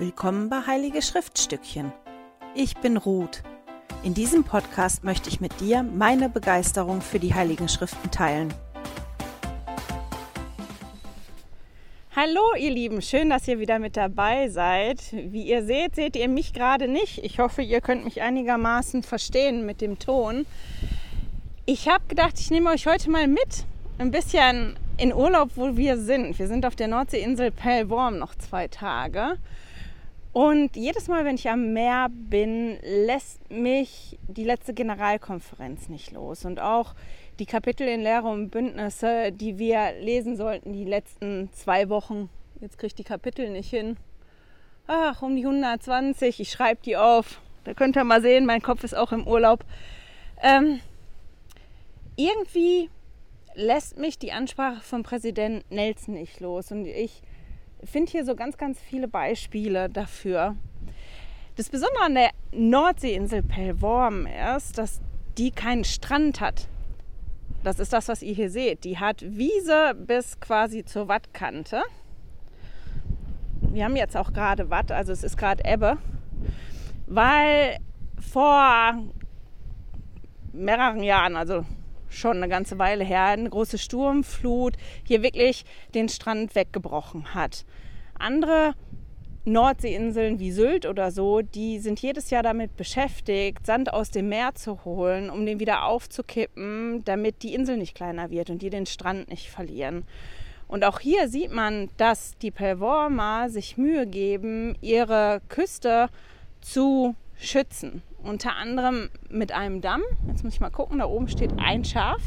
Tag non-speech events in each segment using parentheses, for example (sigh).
Willkommen bei Heilige Schriftstückchen. Ich bin Ruth. In diesem Podcast möchte ich mit dir meine Begeisterung für die Heiligen Schriften teilen. Hallo ihr Lieben, schön, dass ihr wieder mit dabei seid. Wie ihr seht, seht ihr mich gerade nicht. Ich hoffe, ihr könnt mich einigermaßen verstehen mit dem Ton. Ich habe gedacht, ich nehme euch heute mal mit, ein bisschen in Urlaub, wo wir sind. Wir sind auf der Nordseeinsel Pellworm noch zwei Tage. Und jedes Mal, wenn ich am Meer bin, lässt mich die letzte Generalkonferenz nicht los. Und auch die Kapitel in Lehre und Bündnisse, die wir lesen sollten, die letzten zwei Wochen. Jetzt kriege ich die Kapitel nicht hin. Ach, um die 120. Ich schreibe die auf. Da könnt ihr mal sehen, mein Kopf ist auch im Urlaub. Ähm, irgendwie lässt mich die Ansprache von Präsident Nelson nicht los. Und ich finde hier so ganz, ganz viele Beispiele dafür. Das Besondere an der Nordseeinsel Pellworm ist, dass die keinen Strand hat. Das ist das, was ihr hier seht. Die hat Wiese bis quasi zur Wattkante. Wir haben jetzt auch gerade Watt, also es ist gerade Ebbe, weil vor mehreren Jahren, also schon eine ganze Weile her, eine große Sturmflut hier wirklich den Strand weggebrochen hat. Andere Nordseeinseln wie Sylt oder so, die sind jedes Jahr damit beschäftigt, Sand aus dem Meer zu holen, um den wieder aufzukippen, damit die Insel nicht kleiner wird und die den Strand nicht verlieren. Und auch hier sieht man, dass die Pellwormer sich Mühe geben, ihre Küste zu schützen. Unter anderem mit einem Damm. Jetzt muss ich mal gucken, da oben steht ein Schaf.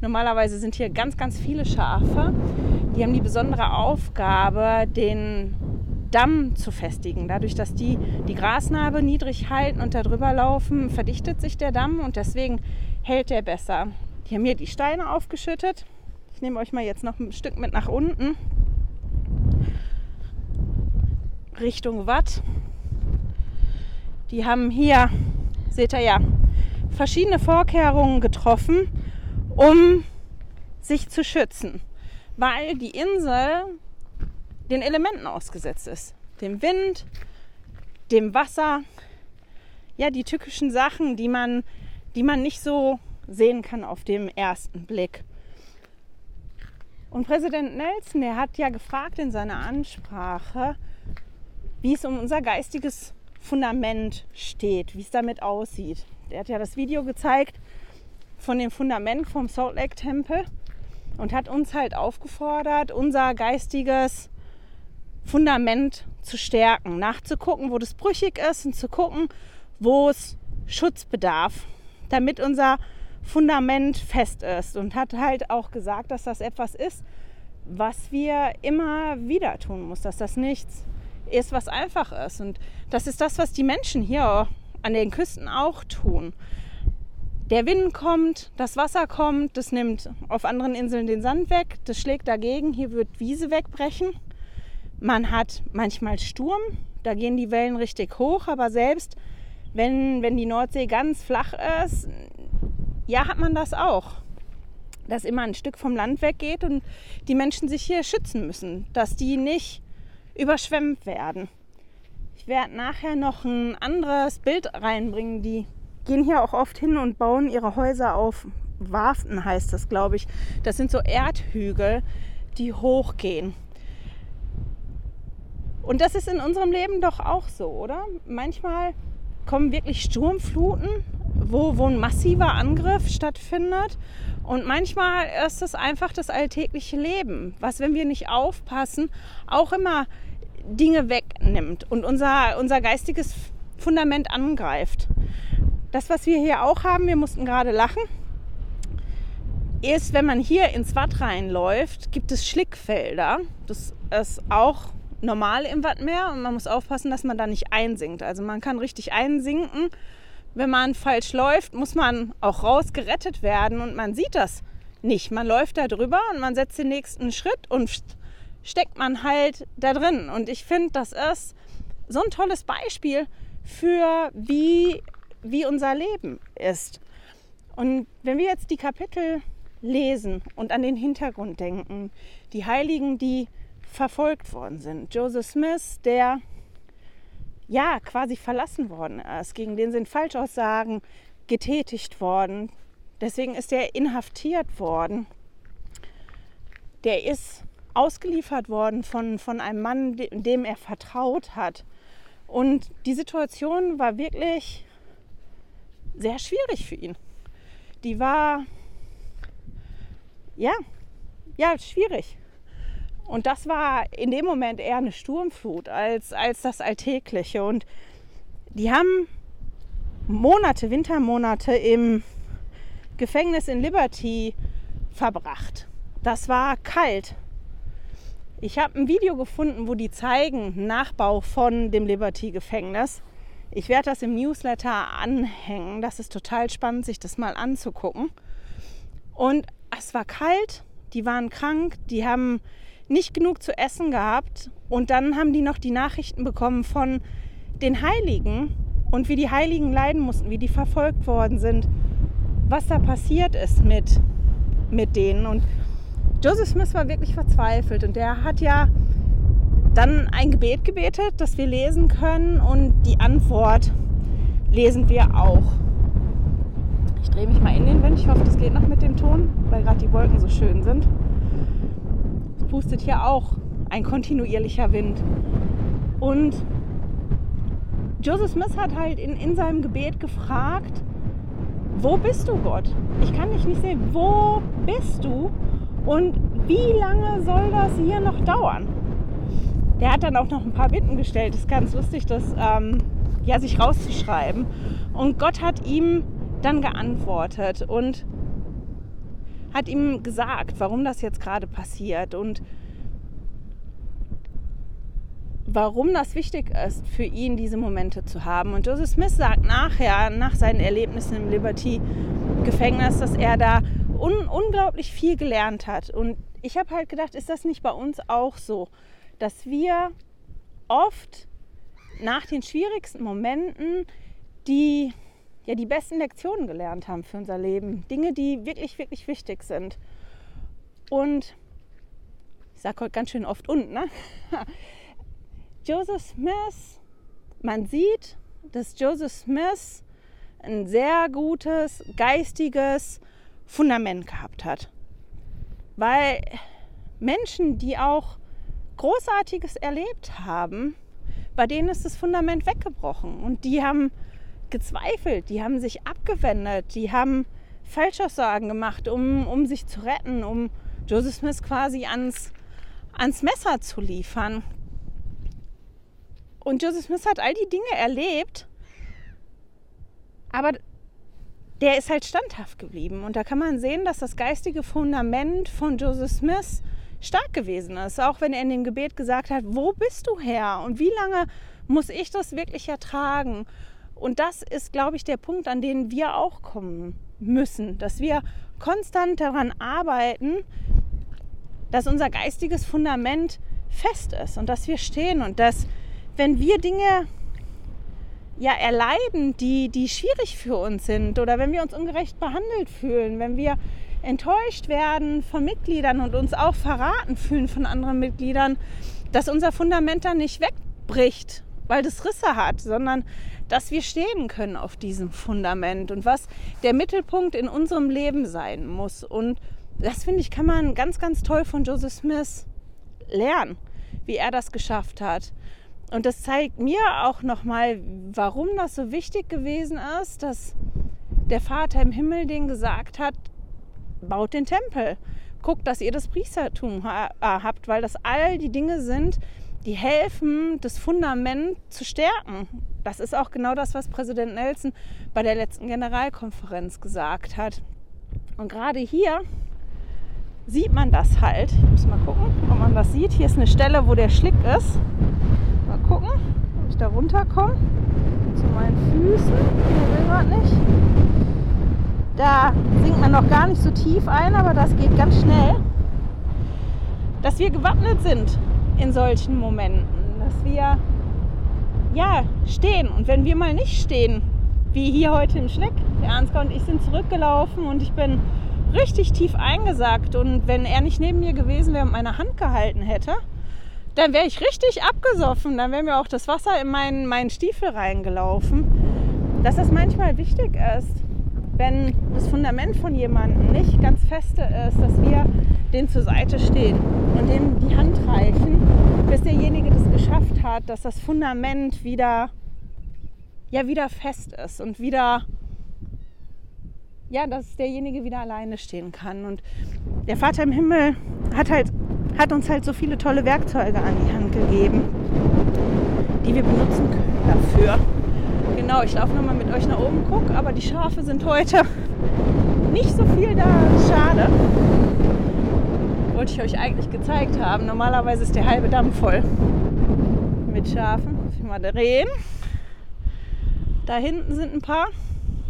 Normalerweise sind hier ganz, ganz viele Schafe. Die haben die besondere Aufgabe, den Damm zu festigen. Dadurch, dass die die Grasnarbe niedrig halten und da drüber laufen, verdichtet sich der Damm und deswegen hält der besser. Die haben hier die Steine aufgeschüttet. Ich nehme euch mal jetzt noch ein Stück mit nach unten. Richtung Watt. Die haben hier, seht ihr ja, verschiedene Vorkehrungen getroffen, um sich zu schützen, weil die Insel den Elementen ausgesetzt ist. Dem Wind, dem Wasser, ja, die tückischen Sachen, die man, die man nicht so sehen kann auf dem ersten Blick. Und Präsident Nelson, der hat ja gefragt in seiner Ansprache, wie es um unser geistiges Fundament steht, wie es damit aussieht. Er hat ja das Video gezeigt von dem Fundament vom Salt Lake Tempel und hat uns halt aufgefordert, unser geistiges Fundament zu stärken, nachzugucken, wo das brüchig ist und zu gucken, wo es Schutz bedarf, damit unser Fundament fest ist. Und hat halt auch gesagt, dass das etwas ist, was wir immer wieder tun muss, dass das nichts ist, was einfach ist. Und das ist das, was die Menschen hier an den Küsten auch tun. Der Wind kommt, das Wasser kommt, das nimmt auf anderen Inseln den Sand weg, das schlägt dagegen, hier wird Wiese wegbrechen. Man hat manchmal Sturm, da gehen die Wellen richtig hoch, aber selbst wenn, wenn die Nordsee ganz flach ist, ja, hat man das auch. Dass immer ein Stück vom Land weggeht und die Menschen sich hier schützen müssen, dass die nicht überschwemmt werden. Ich werde nachher noch ein anderes Bild reinbringen. Die gehen hier auch oft hin und bauen ihre Häuser auf Warften, heißt das, glaube ich. Das sind so Erdhügel, die hochgehen. Und das ist in unserem Leben doch auch so, oder? Manchmal kommen wirklich Sturmfluten, wo, wo ein massiver Angriff stattfindet. Und manchmal ist es einfach das alltägliche Leben, was, wenn wir nicht aufpassen, auch immer Dinge wegnimmt und unser, unser geistiges Fundament angreift. Das, was wir hier auch haben, wir mussten gerade lachen, ist, wenn man hier ins Watt reinläuft, gibt es Schlickfelder. Das ist auch normal im Wattmeer und man muss aufpassen, dass man da nicht einsinkt. Also man kann richtig einsinken. Wenn man falsch läuft, muss man auch rausgerettet werden und man sieht das nicht. Man läuft da drüber und man setzt den nächsten Schritt und steckt man halt da drin. Und ich finde, das ist so ein tolles Beispiel für wie, wie unser Leben ist. Und wenn wir jetzt die Kapitel lesen und an den Hintergrund denken, die Heiligen, die verfolgt worden sind. Joseph Smith, der ja quasi verlassen worden ist. Gegen den sind Falschaussagen getätigt worden. Deswegen ist er inhaftiert worden. Der ist ausgeliefert worden von, von einem Mann, dem er vertraut hat. Und die Situation war wirklich sehr schwierig für ihn. Die war, ja, ja, schwierig. Und das war in dem Moment eher eine Sturmflut als, als das Alltägliche. Und die haben Monate, Wintermonate im Gefängnis in Liberty verbracht. Das war kalt. Ich habe ein Video gefunden, wo die zeigen Nachbau von dem Liberty-Gefängnis. Ich werde das im Newsletter anhängen. Das ist total spannend, sich das mal anzugucken. Und es war kalt, die waren krank, die haben nicht genug zu essen gehabt. Und dann haben die noch die Nachrichten bekommen von den Heiligen und wie die Heiligen leiden mussten, wie die verfolgt worden sind, was da passiert ist mit, mit denen. Und Joseph Smith war wirklich verzweifelt und der hat ja dann ein Gebet gebetet, das wir lesen können und die Antwort lesen wir auch. Ich drehe mich mal in den Wind. Ich hoffe, das geht noch mit dem Ton, weil gerade die Wolken so schön sind. Pustet hier auch ein kontinuierlicher Wind. Und Joseph Smith hat halt in, in seinem Gebet gefragt, wo bist du Gott? Ich kann dich nicht sehen. Wo bist du? Und wie lange soll das hier noch dauern? Der hat dann auch noch ein paar Bitten gestellt. Ist ganz lustig, das ähm, ja, sich rauszuschreiben. Und Gott hat ihm dann geantwortet und hat ihm gesagt, warum das jetzt gerade passiert und warum das wichtig ist für ihn, diese Momente zu haben. Und Joseph Smith sagt nachher, nach seinen Erlebnissen im Liberty-Gefängnis, dass er da un unglaublich viel gelernt hat. Und ich habe halt gedacht, ist das nicht bei uns auch so, dass wir oft nach den schwierigsten Momenten die, ja, die besten Lektionen gelernt haben für unser Leben. Dinge, die wirklich, wirklich wichtig sind. Und ich sage heute ganz schön oft und, ne? (laughs) Joseph Smith, man sieht, dass Joseph Smith ein sehr gutes, geistiges, Fundament gehabt hat. Weil Menschen, die auch Großartiges erlebt haben, bei denen ist das Fundament weggebrochen und die haben gezweifelt, die haben sich abgewendet, die haben Falschaussagen gemacht, um, um sich zu retten, um Joseph Smith quasi ans, ans Messer zu liefern. Und Joseph Smith hat all die Dinge erlebt, aber der ist halt standhaft geblieben. Und da kann man sehen, dass das geistige Fundament von Joseph Smith stark gewesen ist. Auch wenn er in dem Gebet gesagt hat, wo bist du Herr? Und wie lange muss ich das wirklich ertragen? Und das ist, glaube ich, der Punkt, an den wir auch kommen müssen, dass wir konstant daran arbeiten, dass unser geistiges Fundament fest ist und dass wir stehen und dass, wenn wir Dinge ja, erleiden, die, die schwierig für uns sind oder wenn wir uns ungerecht behandelt fühlen, wenn wir enttäuscht werden von Mitgliedern und uns auch verraten fühlen von anderen Mitgliedern, dass unser Fundament dann nicht wegbricht, weil das Risse hat, sondern dass wir stehen können auf diesem Fundament und was der Mittelpunkt in unserem Leben sein muss. Und das finde ich, kann man ganz, ganz toll von Joseph Smith lernen, wie er das geschafft hat. Und das zeigt mir auch nochmal, warum das so wichtig gewesen ist, dass der Vater im Himmel den gesagt hat, baut den Tempel. Guckt, dass ihr das Priestertum äh, habt, weil das all die Dinge sind, die helfen, das Fundament zu stärken. Das ist auch genau das, was Präsident Nelson bei der letzten Generalkonferenz gesagt hat. Und gerade hier sieht man das halt. Ich muss mal gucken, ob man das sieht. Hier ist eine Stelle, wo der Schlick ist. Mal gucken, ob ich da runterkomme. Zu meinen Füßen. Der will gerade nicht. Da sinkt man noch gar nicht so tief ein, aber das geht ganz schnell. Dass wir gewappnet sind in solchen Momenten. Dass wir ja stehen. Und wenn wir mal nicht stehen, wie hier heute im Schleck, der Ansgar und ich sind zurückgelaufen und ich bin richtig tief eingesackt. Und wenn er nicht neben mir gewesen wäre und meine Hand gehalten hätte, dann wäre ich richtig abgesoffen. Dann wäre mir auch das Wasser in meinen, meinen Stiefel reingelaufen. Dass das manchmal wichtig ist, wenn das Fundament von jemandem nicht ganz feste ist, dass wir den zur Seite stehen und dem die Hand reichen, bis derjenige das geschafft hat, dass das Fundament wieder, ja, wieder fest ist und wieder, ja, dass derjenige wieder alleine stehen kann. Und der Vater im Himmel hat halt hat uns halt so viele tolle Werkzeuge an die Hand gegeben, die wir benutzen können dafür. Genau, ich laufe nochmal mit euch nach oben, guck, aber die Schafe sind heute (laughs) nicht so viel da. Schade. Wollte ich euch eigentlich gezeigt haben. Normalerweise ist der halbe Damm voll mit Schafen. Muss ich mal drehen. Da hinten sind ein paar.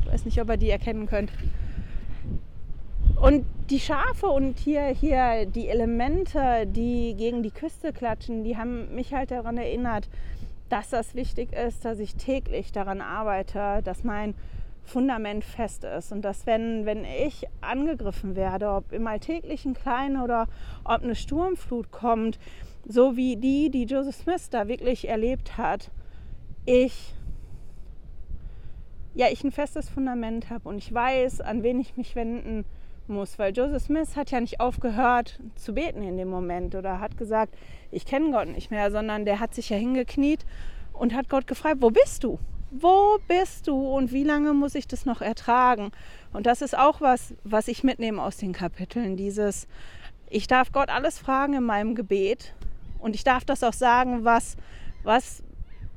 Ich weiß nicht, ob ihr die erkennen könnt. Und die Schafe und hier, hier die Elemente, die gegen die Küste klatschen, die haben mich halt daran erinnert, dass das wichtig ist, dass ich täglich daran arbeite, dass mein Fundament fest ist. Und dass wenn, wenn ich angegriffen werde, ob im alltäglichen Kleinen oder ob eine Sturmflut kommt, so wie die, die Joseph Smith da wirklich erlebt hat, ich ja, ich ein festes Fundament habe und ich weiß, an wen ich mich wenden muss, weil Joseph Smith hat ja nicht aufgehört zu beten in dem Moment oder hat gesagt, ich kenne Gott nicht mehr, sondern der hat sich ja hingekniet und hat Gott gefragt, wo bist du? Wo bist du und wie lange muss ich das noch ertragen? Und das ist auch was, was ich mitnehme aus den Kapiteln, dieses ich darf Gott alles fragen in meinem Gebet und ich darf das auch sagen, was was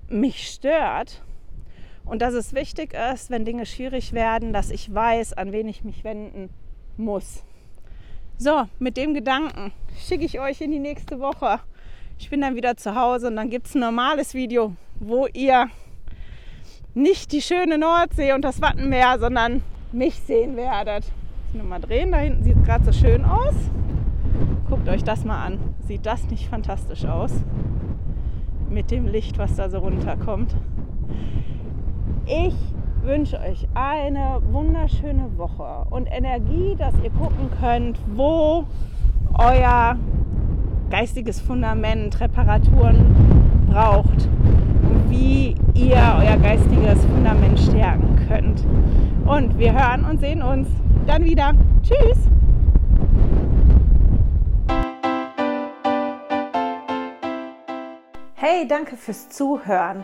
mich stört. Und dass es wichtig ist, wenn Dinge schwierig werden, dass ich weiß, an wen ich mich wenden muss. So, mit dem Gedanken schicke ich euch in die nächste Woche. Ich bin dann wieder zu Hause und dann gibt es ein normales Video, wo ihr nicht die schöne Nordsee und das Wattenmeer, sondern mich sehen werdet. Ich will mal drehen, da hinten sieht es gerade so schön aus. Guckt euch das mal an. Sieht das nicht fantastisch aus? Mit dem Licht, was da so runterkommt. Ich wünsche euch eine wunderschöne Woche und Energie, dass ihr gucken könnt, wo euer geistiges Fundament Reparaturen braucht und wie ihr euer geistiges Fundament stärken könnt. Und wir hören und sehen uns dann wieder. Tschüss! Hey, danke fürs Zuhören.